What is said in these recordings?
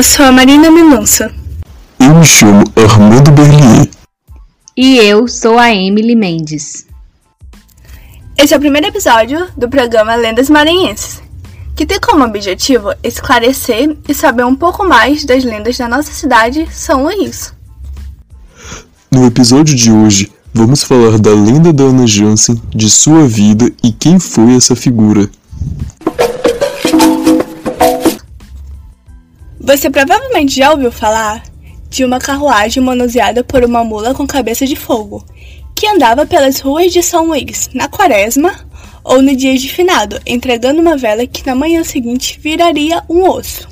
Eu sou a Marina Mendonça. Eu me chamo Armando Berlier. E eu sou a Emily Mendes. Esse é o primeiro episódio do programa Lendas Maranhenses, que tem como objetivo esclarecer e saber um pouco mais das lendas da nossa cidade, São Luís. No episódio de hoje, vamos falar da lenda da Ana Jansen, de sua vida e quem foi essa figura. Você provavelmente já ouviu falar de uma carruagem manuseada por uma mula com cabeça de fogo, que andava pelas ruas de São Luís na quaresma ou no dia de finado, entregando uma vela que na manhã seguinte viraria um osso.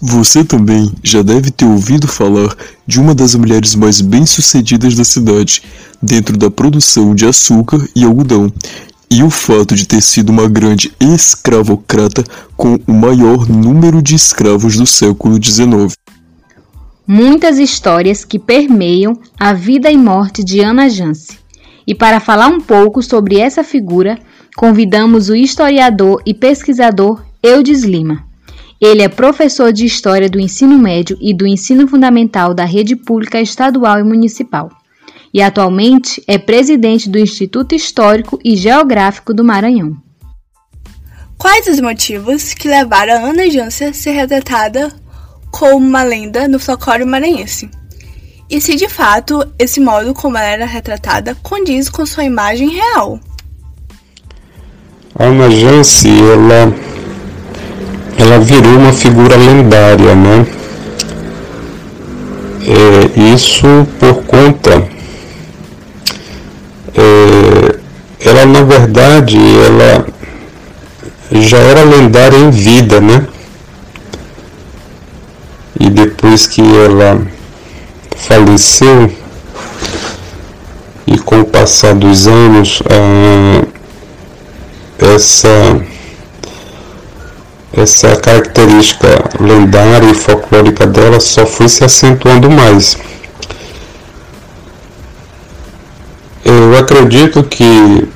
Você também já deve ter ouvido falar de uma das mulheres mais bem-sucedidas da cidade, dentro da produção de açúcar e algodão, e o fato de ter sido uma grande escravocrata com o maior número de escravos do século XIX. Muitas histórias que permeiam a vida e morte de Ana Jance. E para falar um pouco sobre essa figura, convidamos o historiador e pesquisador Eudes Lima. Ele é professor de História do Ensino Médio e do Ensino Fundamental da Rede Pública Estadual e Municipal e atualmente é presidente do Instituto Histórico e Geográfico do Maranhão. Quais os motivos que levaram a Ana Jância a ser retratada como uma lenda no folclore maranhense? E se de fato esse modo como ela era retratada condiz com sua imagem real? A Ana Jance, ela, ela virou uma figura lendária, né? É, isso por conta é, ela na verdade ela já era lendária em vida, né? E depois que ela faleceu e com o passar dos anos essa essa característica lendária e folclórica dela só foi se acentuando mais. Eu acredito que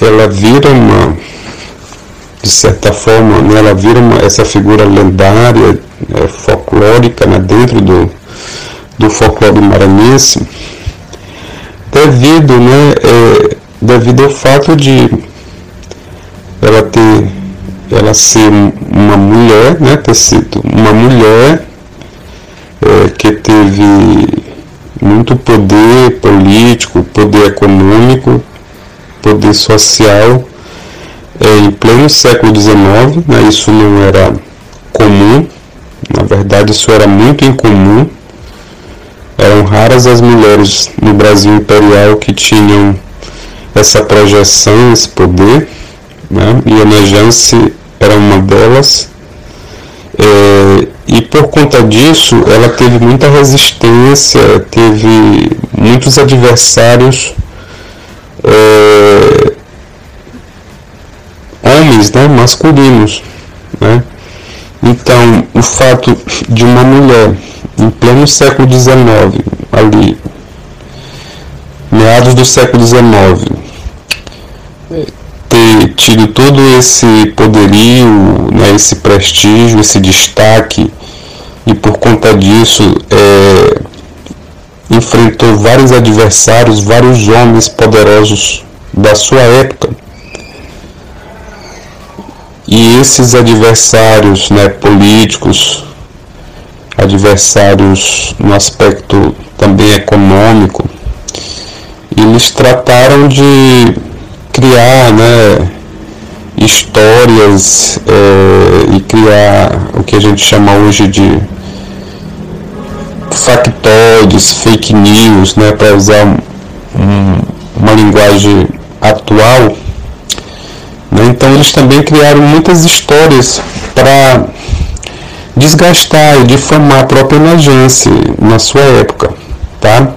ela vira uma, de certa forma, né, ela vira uma, essa figura lendária, é, folclórica, né, dentro do, do folclore maranhense, devido, né, é, devido ao fato de ela ter, ela ser uma mulher, né, ter sido uma mulher é, que teve muito poder político, poder econômico, poder social. É, em pleno século XIX, né, isso não era comum, na verdade isso era muito incomum, eram raras as mulheres no Brasil imperial que tinham essa projeção, esse poder, né, e Ana Jance era uma delas. É, e por conta disso, ela teve muita resistência, teve muitos adversários, é, homens, né, masculinos. Né? Então, o fato de uma mulher em pleno século XIX, ali, meados do século XIX, tido todo esse poderio, né, esse prestígio, esse destaque, e por conta disso é, enfrentou vários adversários, vários homens poderosos da sua época. E esses adversários né, políticos, adversários no aspecto também econômico, eles trataram de criar né, histórias é, e criar o que a gente chama hoje de factoides, fake news, né, para usar um, uma linguagem atual. Né, então eles também criaram muitas histórias para desgastar e difamar a própria emergência na sua época, tá?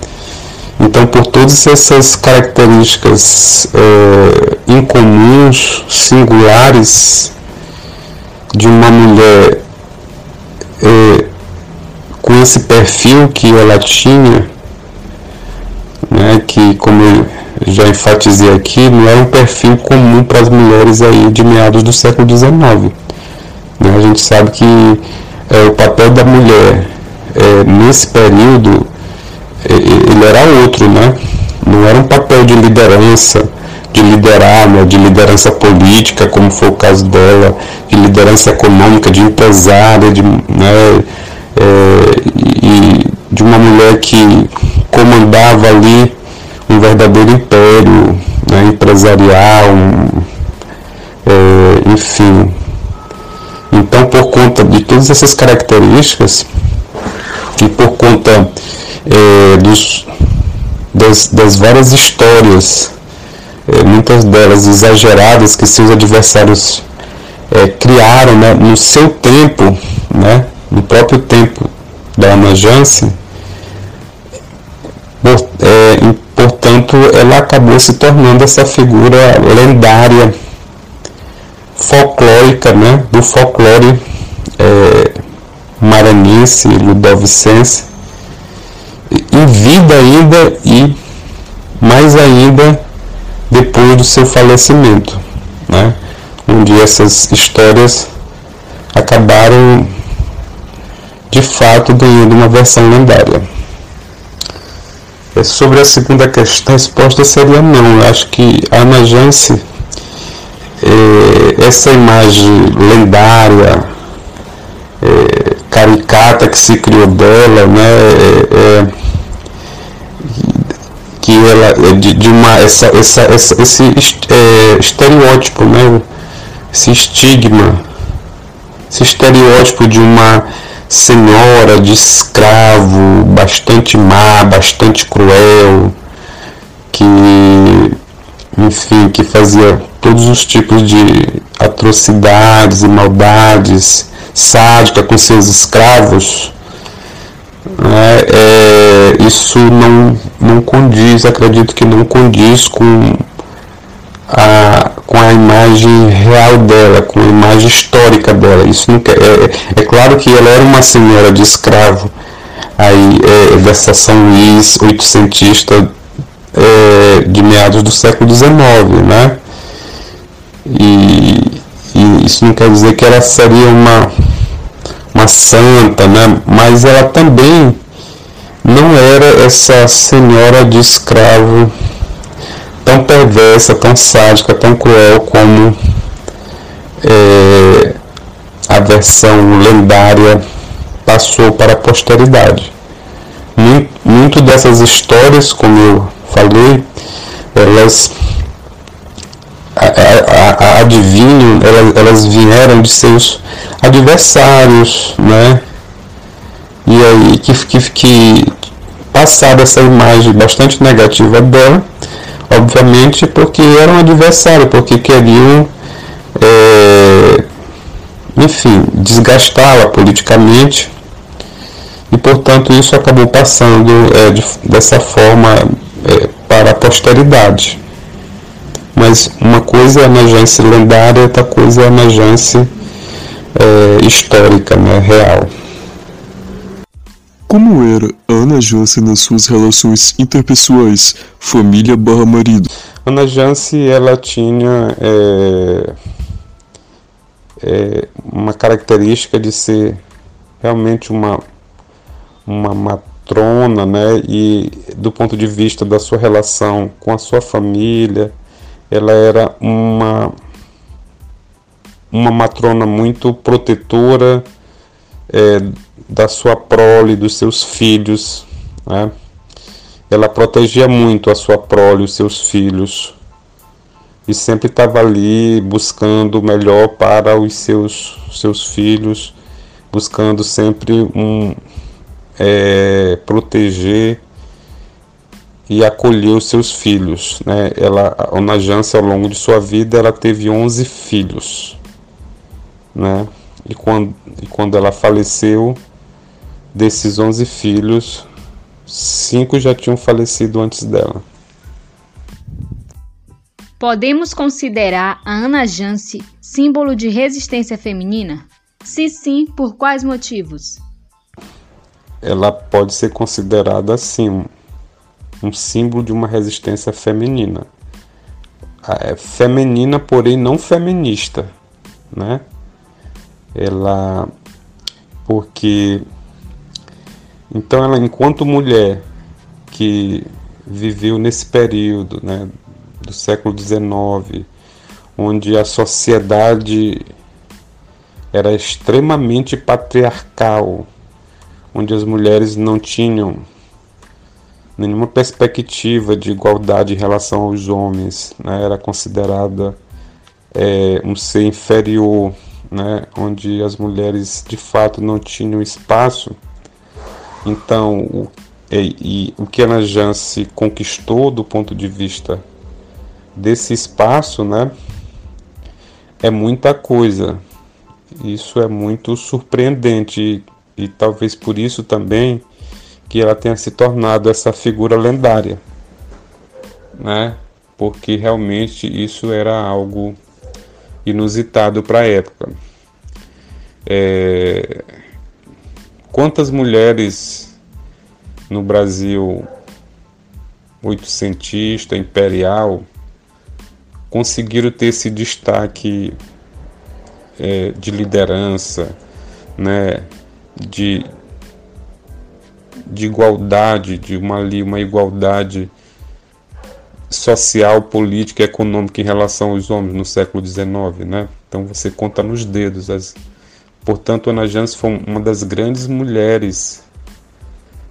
Então, por todas essas características é, incomuns, singulares de uma mulher é, com esse perfil que ela tinha, né, que como eu já enfatizei aqui, não era um perfil comum para as mulheres aí de meados do século XIX. Né? A gente sabe que é, o papel da mulher é, nesse período é, ele era outro, né? Não era um papel de liderança, de liderar, né? de liderança política, como foi o caso dela, de liderança econômica, de empresária, de, né? É, e de uma mulher que comandava ali um verdadeiro império né? empresarial, um, é, enfim, então, por conta de todas essas características e por conta é, dos, das, das, várias histórias, muitas delas exageradas, que seus adversários é, criaram né, no seu tempo, né, no próprio tempo da Ana Jansen, por, é, portanto, ela acabou se tornando essa figura lendária folclórica, né, do folclore é, maranhense, ludovicense, em vida ainda e mais ainda depois do seu falecimento, né, onde essas histórias acabaram de fato ganhando uma versão lendária. É, sobre a segunda questão, a resposta seria não. Eu acho que a Ana Jance é, essa imagem lendária, é, caricata que se criou dela, né, é, é que ela é de, de, uma essa, essa, essa esse é, estereótipo, né, esse estigma, esse estereótipo de uma senhora de escravo bastante má, bastante cruel, que enfim, que fazia todos os tipos de atrocidades e maldades, sádica com seus escravos, né, é, isso não, não condiz, acredito que não condiz com a, com a imagem real dela, com a imagem histórica dela. Isso não, é, é claro que ela era uma senhora de escravo aí, é, São Luís oitocentista é, de meados do século XIX, né? E, e, isso não quer dizer que ela seria uma, uma santa, né? mas ela também não era essa senhora de escravo tão perversa, tão sádica, tão cruel como é, a versão lendária passou para a posteridade. Muito, dessas histórias, como eu falei, elas adivinham, elas, elas vieram de seus adversários, né? E aí que, que, que passada essa imagem bastante negativa dela, obviamente porque era um adversário, porque queriam, é, enfim, desgastá-la politicamente e portanto isso acabou passando é, de, dessa forma é, para a posteridade. Mas uma coisa é a emergência lendária, outra coisa é a emergência é, histórica, né, real. Como era Ana Jance nas suas relações interpessoais, família barra marido? Ana Jance, ela tinha é, é, uma característica de ser realmente uma, uma matrona, né? E do ponto de vista da sua relação com a sua família, ela era uma uma matrona muito protetora é, da sua prole, dos seus filhos. Né? Ela protegia muito a sua prole, os seus filhos, e sempre estava ali buscando o melhor para os seus, seus filhos, buscando sempre um é, proteger e acolheu seus filhos. Né? Ela, a Ana Jance, ao longo de sua vida, ela teve 11 filhos. Né? E, quando, e quando ela faleceu, desses 11 filhos, cinco já tinham falecido antes dela. Podemos considerar a Ana Jance símbolo de resistência feminina? Se sim, por quais motivos? Ela pode ser considerada assim um símbolo de uma resistência feminina. É feminina, porém não feminista, né? Ela porque então ela enquanto mulher que viveu nesse período, né, do século XIX, onde a sociedade era extremamente patriarcal, onde as mulheres não tinham nenhuma perspectiva de igualdade em relação aos homens, né? era considerada é, um ser inferior, né? onde as mulheres de fato não tinham espaço. Então, o, e, e, o que Ana Jance conquistou do ponto de vista desse espaço, né, é muita coisa. Isso é muito surpreendente e, e talvez por isso também que ela tenha se tornado essa figura lendária, né? Porque realmente isso era algo inusitado para a época. É... Quantas mulheres no Brasil oitocentista, imperial, conseguiram ter esse destaque é, de liderança, né, de, de igualdade, de uma, uma igualdade social, política e econômica em relação aos homens no século XIX, né? Então você conta nos dedos. As... Portanto, Ana Jans foi uma das grandes mulheres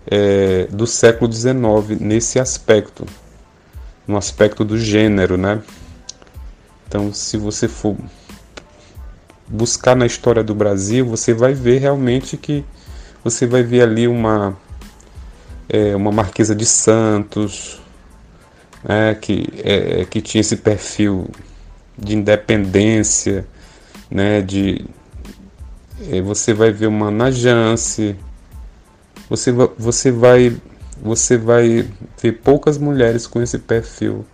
é, do século XIX nesse aspecto, no aspecto do gênero, né? Então, se você for buscar na história do Brasil, você vai ver realmente que você vai ver ali uma é, uma Marquesa de Santos, né, que, é, que tinha esse perfil de independência, né, de é, você vai ver uma Najance, você, você vai você vai ver poucas mulheres com esse perfil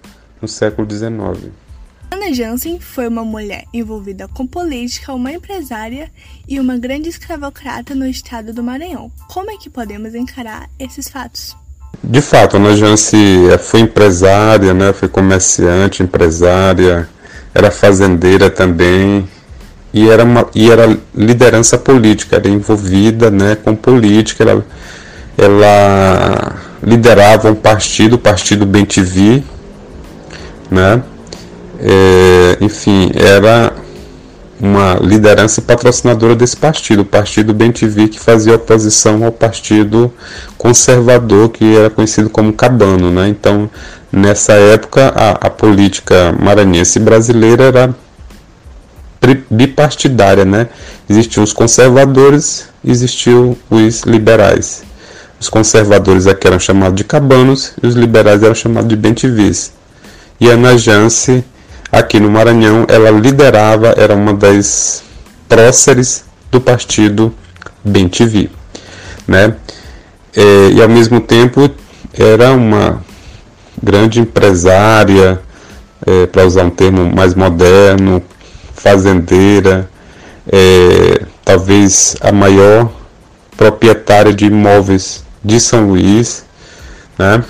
no século XIX. Ana Jansen foi uma mulher envolvida com política, uma empresária e uma grande escravocrata no estado do Maranhão. Como é que podemos encarar esses fatos? De fato, Ana Jansen foi empresária, né? foi comerciante, empresária, era fazendeira também e era, uma, e era liderança política, era envolvida né, com política, ela, ela liderava um partido, o Partido Bem TV, né? é, enfim, era uma liderança patrocinadora desse partido, o Partido Bem TV, que fazia oposição ao Partido Conservador, que era conhecido como Cabano. Né? Então, nessa época, a, a política maranhense brasileira era bipartidária, né? Existiam os conservadores, existiam os liberais. Os conservadores aqui eram chamados de cabanos e os liberais eram chamados de bentivis. E Ana Jance aqui no Maranhão, ela liderava, era uma das próceres do partido Bem TV, né? É, e ao mesmo tempo era uma grande empresária, é, para usar um termo mais moderno, fazendeira, é, talvez a maior proprietária de imóveis de São Luís, né?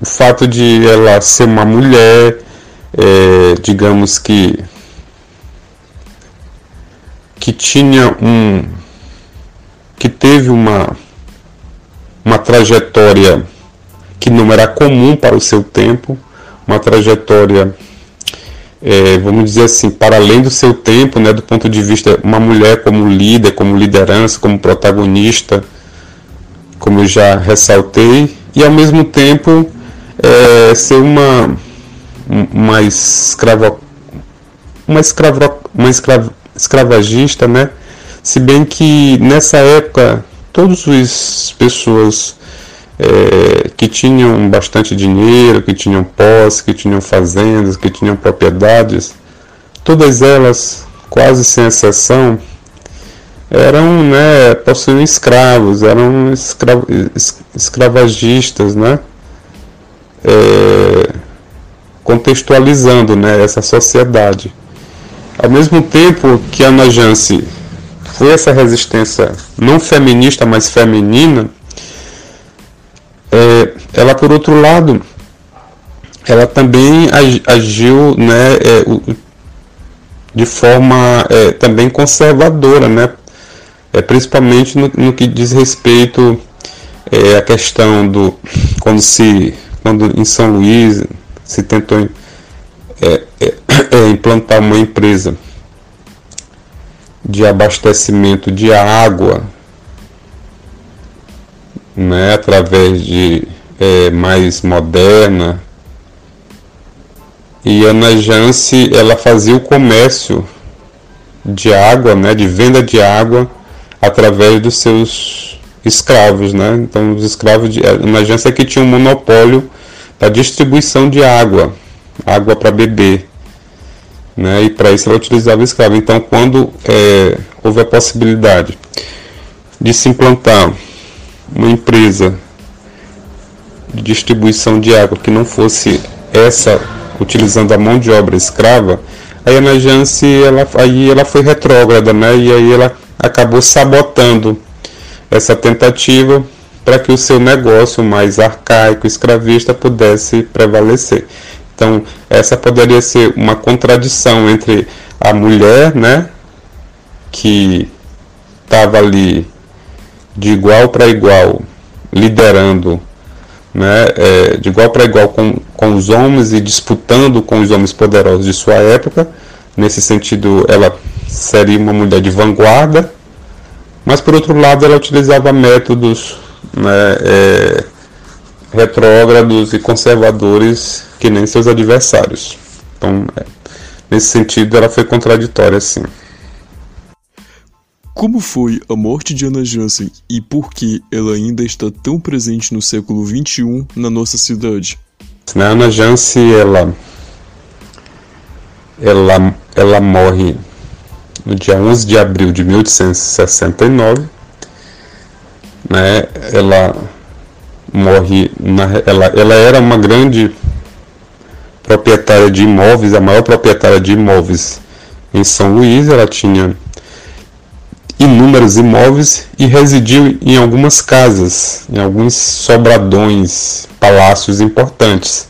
O fato de ela ser uma mulher, é, digamos que que tinha um que teve uma uma trajetória que não era comum para o seu tempo, uma trajetória é, vamos dizer assim, para além do seu tempo, né, do ponto de vista uma mulher como líder, como liderança, como protagonista, como eu já ressaltei, e ao mesmo tempo é, ser uma uma escrava uma escrava uma escrava, escravagista, né? Se bem que nessa época todas as pessoas é, que tinham bastante dinheiro, que tinham posse, que tinham fazendas, que tinham propriedades, todas elas, quase sem exceção, eram, né, possuíam escravos, eram escra escravagistas, né? É, contextualizando né, essa sociedade. Ao mesmo tempo que a Ana Jance foi essa resistência não feminista, mas feminina, é, ela, por outro lado, ela também agiu né, é, de forma é, também conservadora, né? é, principalmente no, no que diz respeito é, à questão do quando se quando em São Luís se tentou é, é, é, implantar uma empresa de abastecimento de água né, através de é, mais moderna e a Najance ela fazia o comércio de água, né, de venda de água através dos seus escravos, né? Então os escravos de Najance é que tinha um monopólio da distribuição de água, água para beber, né? E para isso ela utilizava escravo. Então quando é, houve a possibilidade de se implantar uma empresa de distribuição de água que não fosse essa utilizando a mão de obra escrava, aí a Najance ela, aí ela foi retrógrada, né? E aí ela acabou sabotando essa tentativa para que o seu negócio mais arcaico, escravista, pudesse prevalecer. Então, essa poderia ser uma contradição entre a mulher, né, que estava ali de igual para igual, liderando, né, é, de igual para igual com, com os homens e disputando com os homens poderosos de sua época. Nesse sentido, ela seria uma mulher de vanguarda, mas por outro lado, ela utilizava métodos né, é, retrógrados e conservadores que nem seus adversários. Então, é, nesse sentido, ela foi contraditória, sim. Como foi a morte de Ana Jansen e por que ela ainda está tão presente no século XXI na nossa cidade? A Ana Jansen, ela, ela, ela morre no dia 11 de abril de 1869. Né? Ela morre, na, ela, ela era uma grande proprietária de imóveis, a maior proprietária de imóveis em São Luís. Ela tinha inúmeros imóveis e residiu em algumas casas, em alguns sobradões, palácios importantes,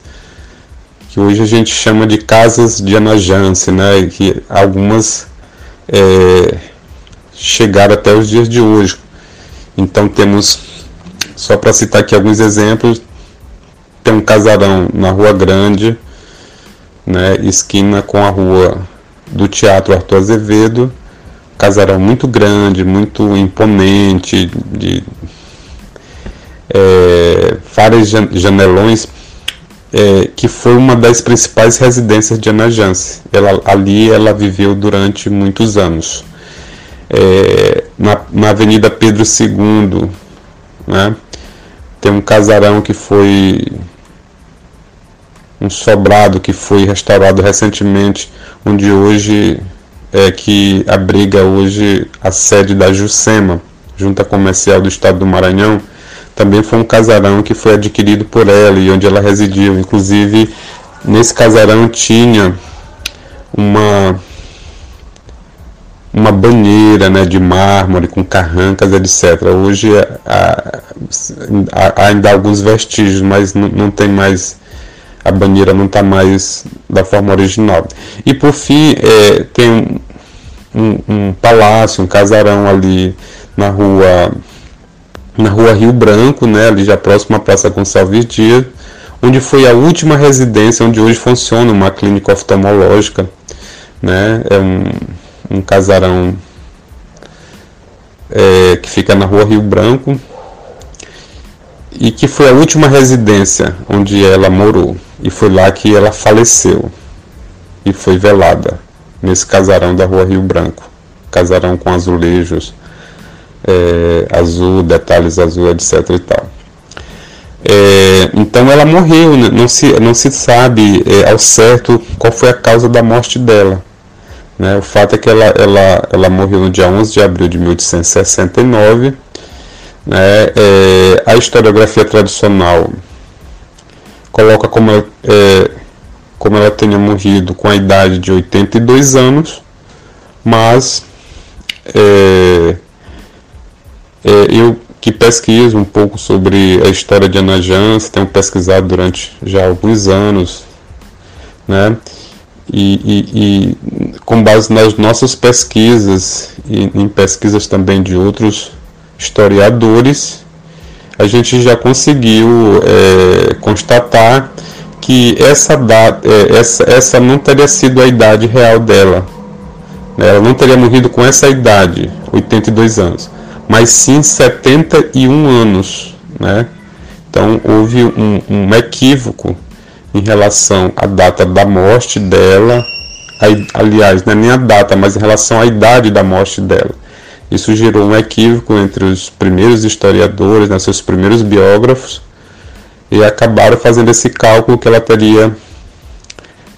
que hoje a gente chama de casas de Anajance, né? Que algumas é, chegaram até os dias de hoje. Então temos, só para citar aqui alguns exemplos, tem um casarão na Rua Grande, né, esquina com a rua do Teatro Arthur Azevedo, casarão muito grande, muito imponente, de é, vários janelões, é, que foi uma das principais residências de Ana Jance. Ela, ali ela viveu durante muitos anos. É, na, na Avenida Pedro II, né, tem um casarão que foi um sobrado que foi restaurado recentemente, onde hoje é, que abriga hoje a sede da Jusema, Junta Comercial do Estado do Maranhão, também foi um casarão que foi adquirido por ela e onde ela residiu. Inclusive, nesse casarão tinha uma uma banheira né, de mármore com carrancas, etc. Hoje há, há ainda alguns vestígios, mas não, não tem mais a banheira não está mais da forma original. E por fim, é, tem um, um, um, palácio, um casarão ali na rua na rua Rio Branco, né, ali já próximo à Praça Gonçalves Dias, onde foi a última residência onde hoje funciona uma clínica oftalmológica, né, é um, um casarão é, que fica na rua Rio Branco e que foi a última residência onde ela morou e foi lá que ela faleceu e foi velada nesse casarão da Rua Rio Branco, casarão com azulejos é, azul, detalhes azul, etc e tal. É, então ela morreu, né? não se, não se sabe é, ao certo qual foi a causa da morte dela. Né? O fato é que ela, ela, ela morreu no dia 11 de abril de 1869. Né? É, a historiografia tradicional coloca como, é, como ela tenha morrido com a idade de 82 anos, mas é, é, eu que pesquiso um pouco sobre a história de Ana Jans, tenho pesquisado durante já alguns anos, né? E, e, e, com base nas nossas pesquisas e em pesquisas também de outros historiadores, a gente já conseguiu é, constatar que essa, data, é, essa, essa não teria sido a idade real dela. Né? Ela não teria morrido com essa idade, 82 anos, mas sim 71 anos. Né? Então houve um, um equívoco em relação à data da morte dela, aliás, não é nem a data, mas em relação à idade da morte dela. Isso gerou um equívoco entre os primeiros historiadores, né, seus primeiros biógrafos, e acabaram fazendo esse cálculo que ela teria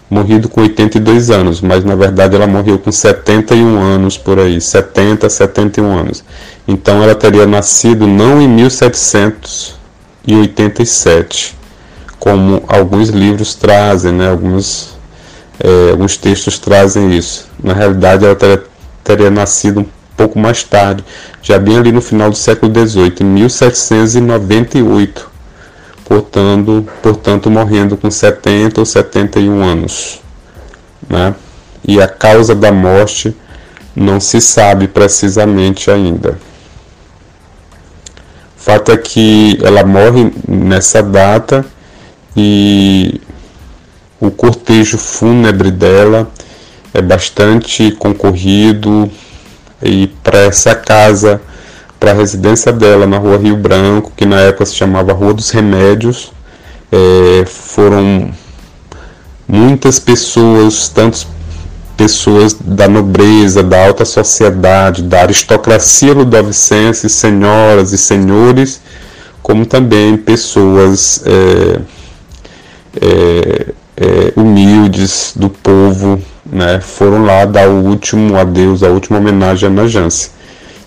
morrido com 82 anos, mas na verdade ela morreu com 71 anos por aí, 70, 71 anos. Então ela teria nascido não em 1787, como alguns livros trazem, né? alguns, é, alguns textos trazem isso. Na realidade, ela teria, teria nascido um pouco mais tarde, já bem ali no final do século XVIII, em 1798, portanto, portanto morrendo com 70 ou 71 anos. Né? E a causa da morte não se sabe precisamente ainda. O fato é que ela morre nessa data e o cortejo fúnebre dela é bastante concorrido e para essa casa, para a residência dela na rua Rio Branco, que na época se chamava Rua dos Remédios, é, foram muitas pessoas, tantas pessoas da nobreza, da alta sociedade, da aristocracia ludovicense, senhoras e senhores, como também pessoas é, é, é, humildes do povo né, foram lá dar o último adeus, a última homenagem a Ana Jance.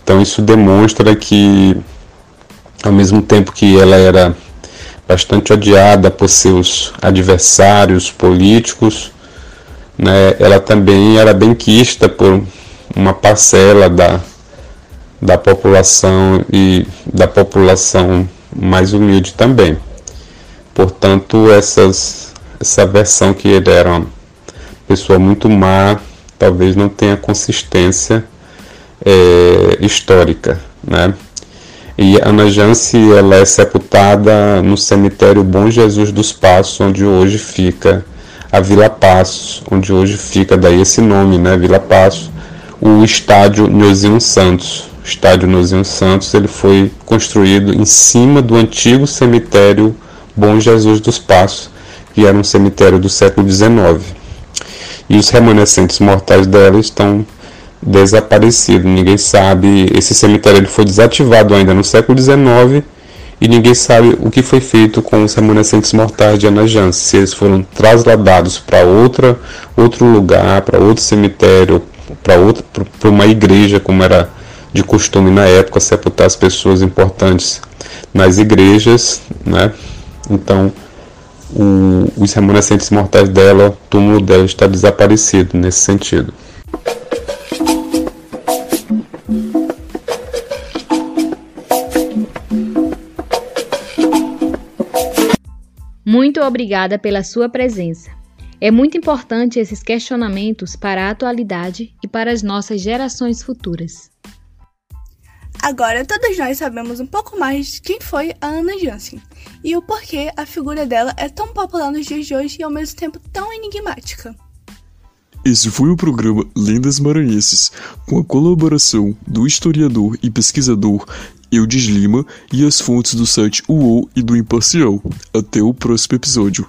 Então isso demonstra que, ao mesmo tempo que ela era bastante odiada por seus adversários políticos, né, ela também era bem quista por uma parcela da, da população e da população mais humilde também. Portanto, essas, essa versão que ele era uma pessoa muito má, talvez não tenha consistência é, histórica, né? E Ana Jance ela é sepultada no cemitério Bom Jesus dos Passos, onde hoje fica a Vila Passos, onde hoje fica daí esse nome, né, Vila Passos, o estádio Nhozinho Santos. O estádio Nhozinho Santos ele foi construído em cima do antigo cemitério Bom Jesus dos Passos, que era um cemitério do século XIX. E os remanescentes mortais dela estão desaparecidos. Ninguém sabe. Esse cemitério ele foi desativado ainda no século XIX e ninguém sabe o que foi feito com os remanescentes mortais de Ana Jans. Se eles foram trasladados para outra outro lugar, para outro cemitério, para outra para uma igreja, como era de costume na época sepultar as pessoas importantes nas igrejas, né? Então, o, os remanescentes mortais dela, o túmulo dela está desaparecido nesse sentido. Muito obrigada pela sua presença. É muito importante esses questionamentos para a atualidade e para as nossas gerações futuras. Agora todos nós sabemos um pouco mais de quem foi a Anna Jansen e o porquê a figura dela é tão popular nos dias de hoje e ao mesmo tempo tão enigmática. Esse foi o programa Lendas Maranhenses, com a colaboração do historiador e pesquisador Eudes Lima e as fontes do site UOL e do Imparcial. Até o próximo episódio.